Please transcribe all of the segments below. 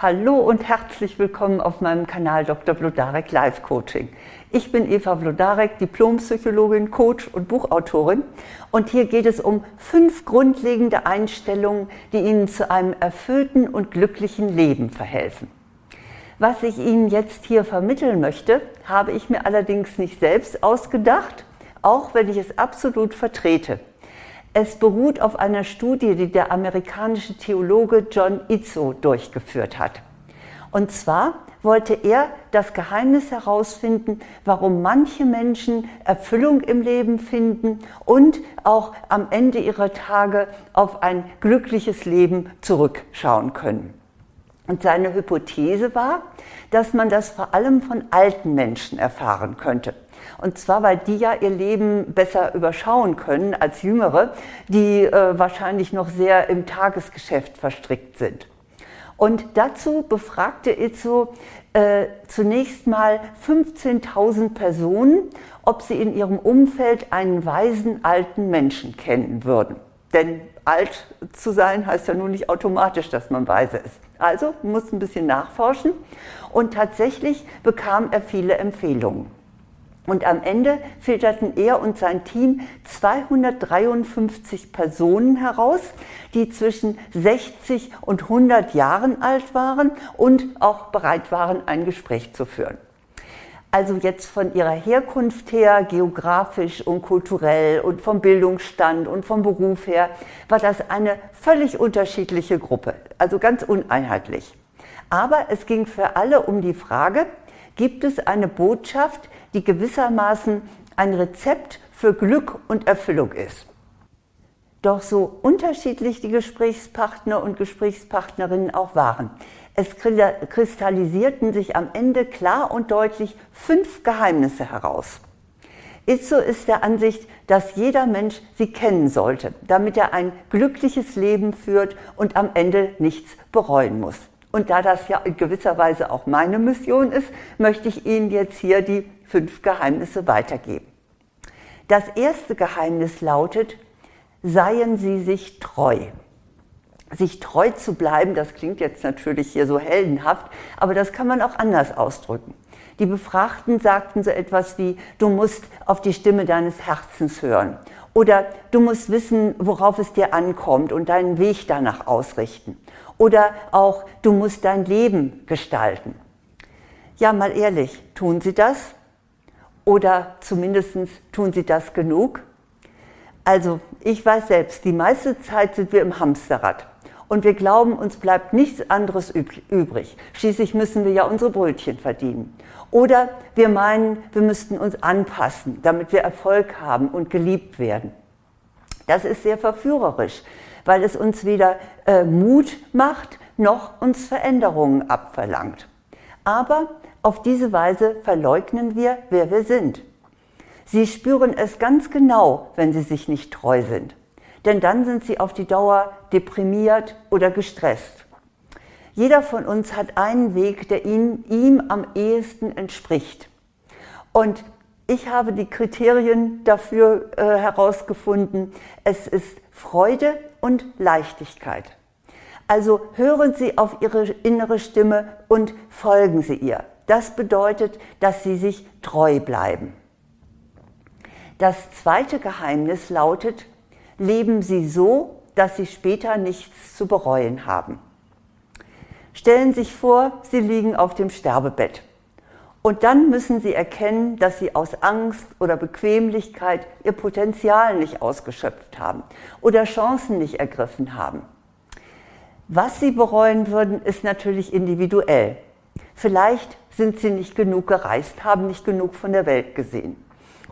Hallo und herzlich willkommen auf meinem Kanal Dr. Blodarek Live Coaching. Ich bin Eva Blodarek, Diplompsychologin, Coach und Buchautorin und hier geht es um fünf grundlegende Einstellungen, die Ihnen zu einem erfüllten und glücklichen Leben verhelfen. Was ich Ihnen jetzt hier vermitteln möchte, habe ich mir allerdings nicht selbst ausgedacht, auch wenn ich es absolut vertrete. Es beruht auf einer Studie, die der amerikanische Theologe John Izzo durchgeführt hat. Und zwar wollte er das Geheimnis herausfinden, warum manche Menschen Erfüllung im Leben finden und auch am Ende ihrer Tage auf ein glückliches Leben zurückschauen können. Und seine Hypothese war, dass man das vor allem von alten Menschen erfahren könnte. Und zwar, weil die ja ihr Leben besser überschauen können als Jüngere, die äh, wahrscheinlich noch sehr im Tagesgeschäft verstrickt sind. Und dazu befragte Itzo äh, zunächst mal 15.000 Personen, ob sie in ihrem Umfeld einen weisen alten Menschen kennen würden. Denn alt zu sein heißt ja nun nicht automatisch, dass man weise ist. Also muss ein bisschen nachforschen und tatsächlich bekam er viele Empfehlungen. Und am Ende filterten er und sein Team 253 Personen heraus, die zwischen 60 und 100 Jahren alt waren und auch bereit waren, ein Gespräch zu führen. Also jetzt von ihrer Herkunft her, geografisch und kulturell und vom Bildungsstand und vom Beruf her, war das eine völlig unterschiedliche Gruppe, also ganz uneinheitlich. Aber es ging für alle um die Frage, gibt es eine Botschaft, die gewissermaßen ein Rezept für Glück und Erfüllung ist. Doch so unterschiedlich die Gesprächspartner und Gesprächspartnerinnen auch waren, es kristallisierten sich am Ende klar und deutlich fünf Geheimnisse heraus. Itzo ist der Ansicht, dass jeder Mensch sie kennen sollte, damit er ein glückliches Leben führt und am Ende nichts bereuen muss. Und da das ja in gewisser Weise auch meine Mission ist, möchte ich Ihnen jetzt hier die fünf Geheimnisse weitergeben. Das erste Geheimnis lautet, seien Sie sich treu. Sich treu zu bleiben, das klingt jetzt natürlich hier so heldenhaft, aber das kann man auch anders ausdrücken. Die Befragten sagten so etwas wie, du musst auf die Stimme deines Herzens hören oder du musst wissen, worauf es dir ankommt und deinen Weg danach ausrichten. Oder auch, du musst dein Leben gestalten. Ja, mal ehrlich, tun sie das? Oder zumindest tun sie das genug? Also, ich weiß selbst, die meiste Zeit sind wir im Hamsterrad. Und wir glauben, uns bleibt nichts anderes übrig. Schließlich müssen wir ja unsere Brötchen verdienen. Oder wir meinen, wir müssten uns anpassen, damit wir Erfolg haben und geliebt werden. Das ist sehr verführerisch, weil es uns weder äh, Mut macht, noch uns Veränderungen abverlangt. Aber auf diese Weise verleugnen wir, wer wir sind. Sie spüren es ganz genau, wenn sie sich nicht treu sind. Denn dann sind sie auf die Dauer deprimiert oder gestresst. Jeder von uns hat einen Weg, der ihm, ihm am ehesten entspricht. Und ich habe die Kriterien dafür äh, herausgefunden. Es ist Freude und Leichtigkeit. Also hören Sie auf Ihre innere Stimme und folgen Sie ihr. Das bedeutet, dass Sie sich treu bleiben. Das zweite Geheimnis lautet, leben Sie so, dass Sie später nichts zu bereuen haben. Stellen Sie sich vor, Sie liegen auf dem Sterbebett. Und dann müssen Sie erkennen, dass Sie aus Angst oder Bequemlichkeit Ihr Potenzial nicht ausgeschöpft haben oder Chancen nicht ergriffen haben. Was Sie bereuen würden, ist natürlich individuell. Vielleicht sind Sie nicht genug gereist, haben nicht genug von der Welt gesehen.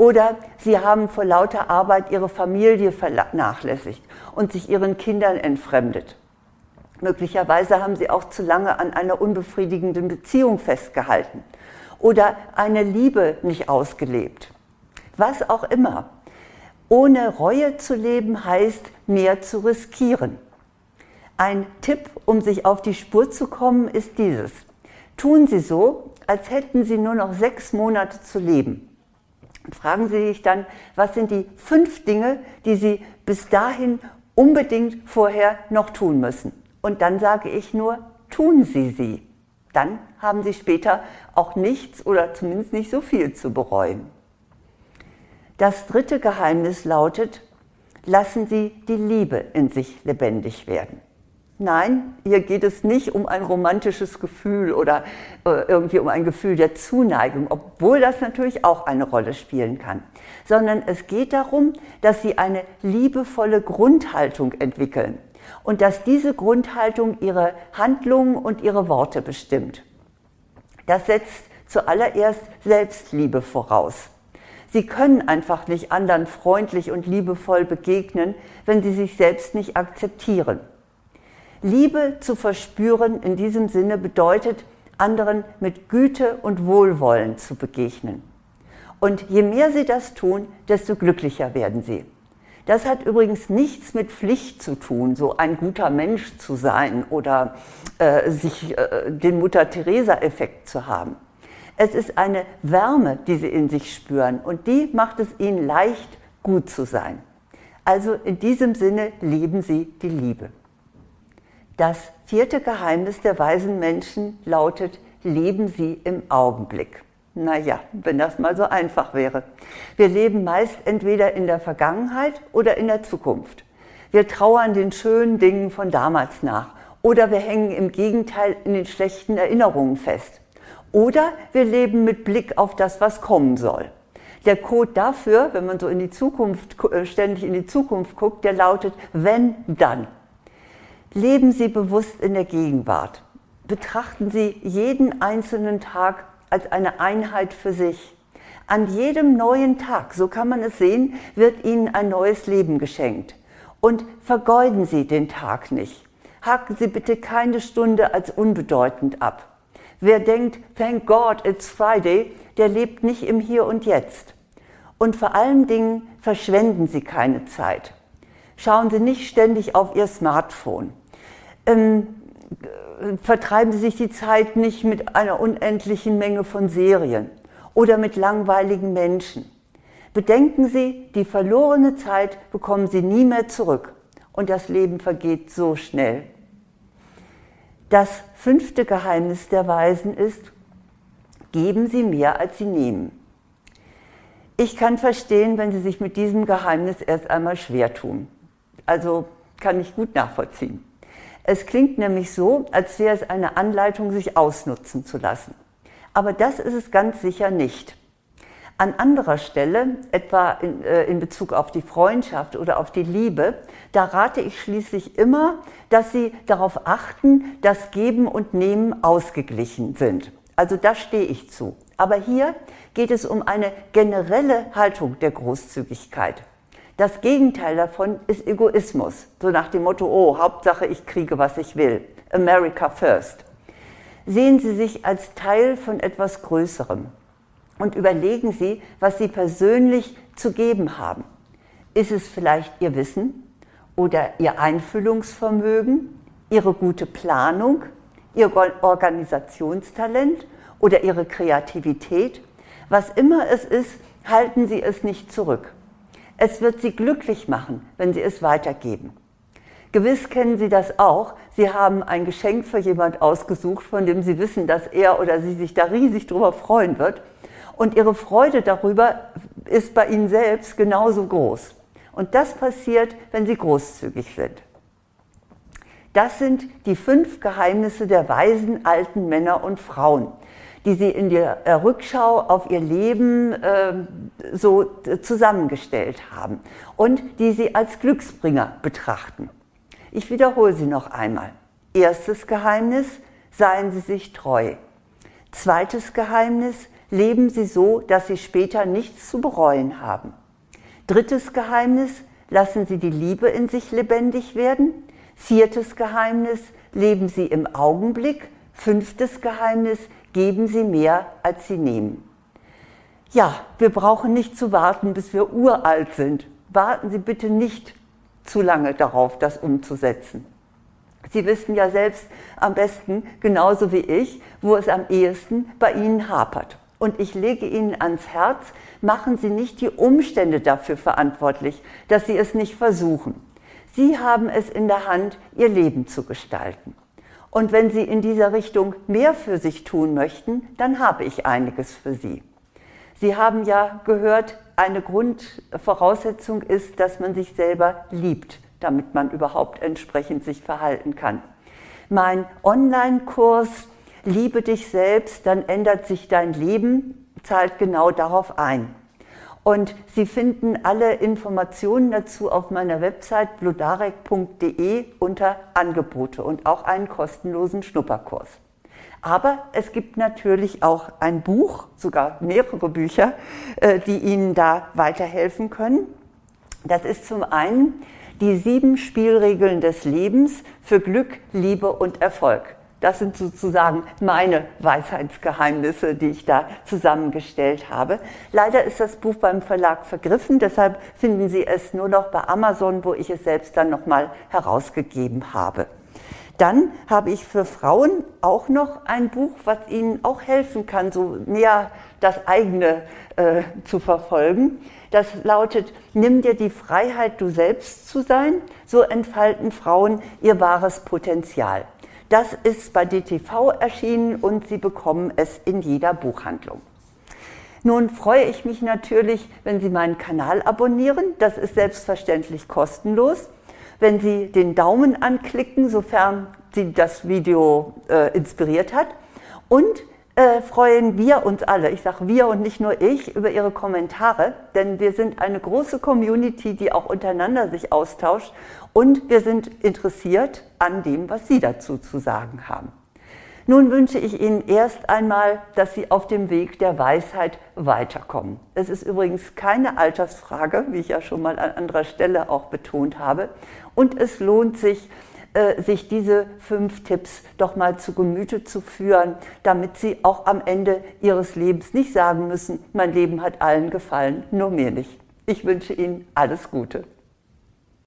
Oder Sie haben vor lauter Arbeit Ihre Familie vernachlässigt und sich Ihren Kindern entfremdet. Möglicherweise haben Sie auch zu lange an einer unbefriedigenden Beziehung festgehalten oder eine Liebe nicht ausgelebt. Was auch immer. Ohne Reue zu leben heißt, mehr zu riskieren. Ein Tipp, um sich auf die Spur zu kommen, ist dieses. Tun Sie so, als hätten Sie nur noch sechs Monate zu leben. Fragen Sie sich dann, was sind die fünf Dinge, die Sie bis dahin unbedingt vorher noch tun müssen? Und dann sage ich nur, tun Sie sie. Dann haben Sie später auch nichts oder zumindest nicht so viel zu bereuen. Das dritte Geheimnis lautet, lassen Sie die Liebe in sich lebendig werden. Nein, hier geht es nicht um ein romantisches Gefühl oder äh, irgendwie um ein Gefühl der Zuneigung, obwohl das natürlich auch eine Rolle spielen kann, sondern es geht darum, dass Sie eine liebevolle Grundhaltung entwickeln und dass diese Grundhaltung Ihre Handlungen und Ihre Worte bestimmt. Das setzt zuallererst Selbstliebe voraus. Sie können einfach nicht anderen freundlich und liebevoll begegnen, wenn sie sich selbst nicht akzeptieren. Liebe zu verspüren in diesem Sinne bedeutet, anderen mit Güte und Wohlwollen zu begegnen. Und je mehr sie das tun, desto glücklicher werden sie. Das hat übrigens nichts mit Pflicht zu tun, so ein guter Mensch zu sein oder äh, sich äh, den Mutter-Theresa-Effekt zu haben. Es ist eine Wärme, die sie in sich spüren und die macht es ihnen leicht, gut zu sein. Also in diesem Sinne lieben sie die Liebe. Das vierte Geheimnis der weisen Menschen lautet, leben sie im Augenblick. Naja, wenn das mal so einfach wäre. Wir leben meist entweder in der Vergangenheit oder in der Zukunft. Wir trauern den schönen Dingen von damals nach oder wir hängen im Gegenteil in den schlechten Erinnerungen fest. Oder wir leben mit Blick auf das, was kommen soll. Der Code dafür, wenn man so in die Zukunft, äh, ständig in die Zukunft guckt, der lautet, wenn, dann. Leben Sie bewusst in der Gegenwart. Betrachten Sie jeden einzelnen Tag als eine Einheit für sich. An jedem neuen Tag, so kann man es sehen, wird Ihnen ein neues Leben geschenkt. Und vergeuden Sie den Tag nicht. Haken Sie bitte keine Stunde als unbedeutend ab. Wer denkt, thank God, it's Friday, der lebt nicht im Hier und Jetzt. Und vor allen Dingen verschwenden Sie keine Zeit. Schauen Sie nicht ständig auf Ihr Smartphone. Ähm, vertreiben Sie sich die Zeit nicht mit einer unendlichen Menge von Serien oder mit langweiligen Menschen. Bedenken Sie, die verlorene Zeit bekommen Sie nie mehr zurück und das Leben vergeht so schnell. Das fünfte Geheimnis der Weisen ist, geben Sie mehr, als Sie nehmen. Ich kann verstehen, wenn Sie sich mit diesem Geheimnis erst einmal schwer tun. Also kann ich gut nachvollziehen. Es klingt nämlich so, als wäre es eine Anleitung, sich ausnutzen zu lassen. Aber das ist es ganz sicher nicht. An anderer Stelle, etwa in, äh, in, Bezug auf die Freundschaft oder auf die Liebe, da rate ich schließlich immer, dass Sie darauf achten, dass Geben und Nehmen ausgeglichen sind. Also da stehe ich zu. Aber hier geht es um eine generelle Haltung der Großzügigkeit. Das Gegenteil davon ist Egoismus. So nach dem Motto, oh, Hauptsache ich kriege, was ich will. America first. Sehen Sie sich als Teil von etwas Größerem und überlegen Sie, was Sie persönlich zu geben haben. Ist es vielleicht Ihr Wissen oder Ihr Einfühlungsvermögen, Ihre gute Planung, Ihr Organisationstalent oder Ihre Kreativität? Was immer es ist, halten Sie es nicht zurück. Es wird Sie glücklich machen, wenn Sie es weitergeben. Gewiss kennen Sie das auch. Sie haben ein Geschenk für jemand ausgesucht, von dem Sie wissen, dass er oder sie sich da riesig drüber freuen wird. Und ihre Freude darüber ist bei ihnen selbst genauso groß. Und das passiert, wenn sie großzügig sind. Das sind die fünf Geheimnisse der weisen alten Männer und Frauen, die sie in der äh, Rückschau auf ihr Leben äh, so zusammengestellt haben und die sie als Glücksbringer betrachten. Ich wiederhole sie noch einmal. Erstes Geheimnis, seien Sie sich treu. Zweites Geheimnis, leben sie so, dass sie später nichts zu bereuen haben. Drittes Geheimnis, lassen sie die Liebe in sich lebendig werden. Viertes Geheimnis, leben sie im Augenblick. Fünftes Geheimnis, geben sie mehr, als sie nehmen. Ja, wir brauchen nicht zu warten, bis wir uralt sind. Warten Sie bitte nicht zu lange darauf, das umzusetzen. Sie wissen ja selbst am besten, genauso wie ich, wo es am ehesten bei Ihnen hapert. Und ich lege Ihnen ans Herz, machen Sie nicht die Umstände dafür verantwortlich, dass Sie es nicht versuchen. Sie haben es in der Hand, Ihr Leben zu gestalten. Und wenn Sie in dieser Richtung mehr für sich tun möchten, dann habe ich einiges für Sie. Sie haben ja gehört, eine Grundvoraussetzung ist, dass man sich selber liebt, damit man überhaupt entsprechend sich verhalten kann. Mein Online-Kurs Liebe dich selbst, dann ändert sich dein Leben, zahlt genau darauf ein. Und Sie finden alle Informationen dazu auf meiner Website bludarek.de unter Angebote und auch einen kostenlosen Schnupperkurs. Aber es gibt natürlich auch ein Buch, sogar mehrere Bücher, äh, die Ihnen da weiterhelfen können. Das ist zum einen die sieben Spielregeln des Lebens für Glück, Liebe und Erfolg. Das sind sozusagen meine Weisheitsgeheimnisse, die ich da zusammengestellt habe. Leider ist das Buch beim Verlag vergriffen, deshalb finden Sie es nur noch bei Amazon, wo ich es selbst dann nochmal herausgegeben habe. Dann habe ich für Frauen auch noch ein Buch, was ihnen auch helfen kann, so näher das eigene äh, zu verfolgen. Das lautet, nimm dir die Freiheit, du selbst zu sein, so entfalten Frauen ihr wahres Potenzial. Das ist bei DTV erschienen und Sie bekommen es in jeder Buchhandlung. Nun freue ich mich natürlich, wenn Sie meinen Kanal abonnieren. Das ist selbstverständlich kostenlos. Wenn Sie den Daumen anklicken, sofern Sie das Video äh, inspiriert hat. Und äh, freuen wir uns alle, ich sage wir und nicht nur ich, über Ihre Kommentare, denn wir sind eine große Community, die auch untereinander sich austauscht und wir sind interessiert an dem, was Sie dazu zu sagen haben. Nun wünsche ich Ihnen erst einmal, dass Sie auf dem Weg der Weisheit weiterkommen. Es ist übrigens keine Altersfrage, wie ich ja schon mal an anderer Stelle auch betont habe. Und es lohnt sich, äh, sich diese fünf Tipps doch mal zu Gemüte zu führen, damit Sie auch am Ende Ihres Lebens nicht sagen müssen, mein Leben hat allen gefallen, nur mir nicht. Ich wünsche Ihnen alles Gute.